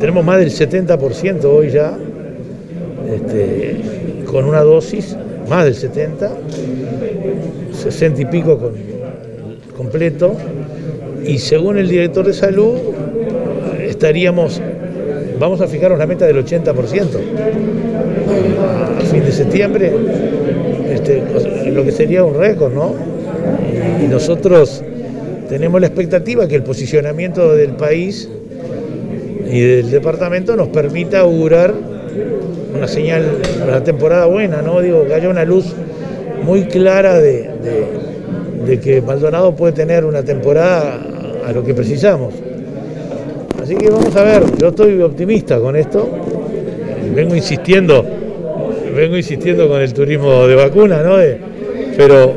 Tenemos más del 70% hoy ya, este, con una dosis, más del 70, 60 y pico completo, y según el director de salud estaríamos, vamos a fijarnos la meta del 80% a fin de septiembre, este, lo que sería un récord, ¿no? Y nosotros tenemos la expectativa que el posicionamiento del país y del departamento nos permita augurar una señal, una temporada buena, ¿no? Digo, que haya una luz muy clara de, que Maldonado puede tener una temporada a lo que precisamos. Así que vamos a ver, yo estoy optimista con esto, vengo insistiendo, vengo insistiendo con el turismo de vacuna, ¿no? pero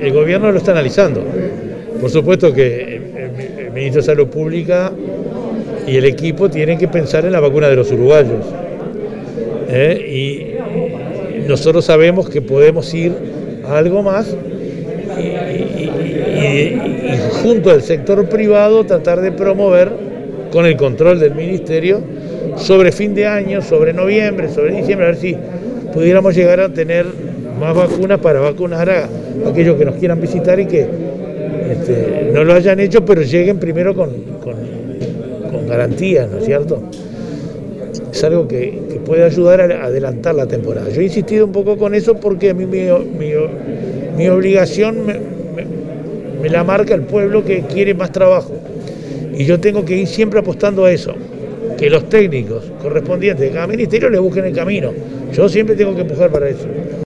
el gobierno lo está analizando. Por supuesto que el ministro de Salud Pública y el equipo tiene que pensar en la vacuna de los uruguayos. ¿eh? Y nosotros sabemos que podemos ir a algo más y, junto al sector privado tratar de promover con el control del ministerio sobre fin de año, sobre noviembre, sobre diciembre, a ver si pudiéramos llegar a tener más vacunas para vacunar a aquellos que nos quieran visitar y que este, no lo hayan hecho, pero lleguen primero con con garantías, ¿no es cierto? Es algo que, puede ayudar a adelantar la temporada. Yo he insistido un poco con eso porque a mí mi, obligación me, la marca el pueblo que quiere más trabajo. Y yo tengo que ir siempre apostando a eso, que los técnicos correspondientes de cada ministerio le busquen el camino. Yo siempre tengo que empujar para eso.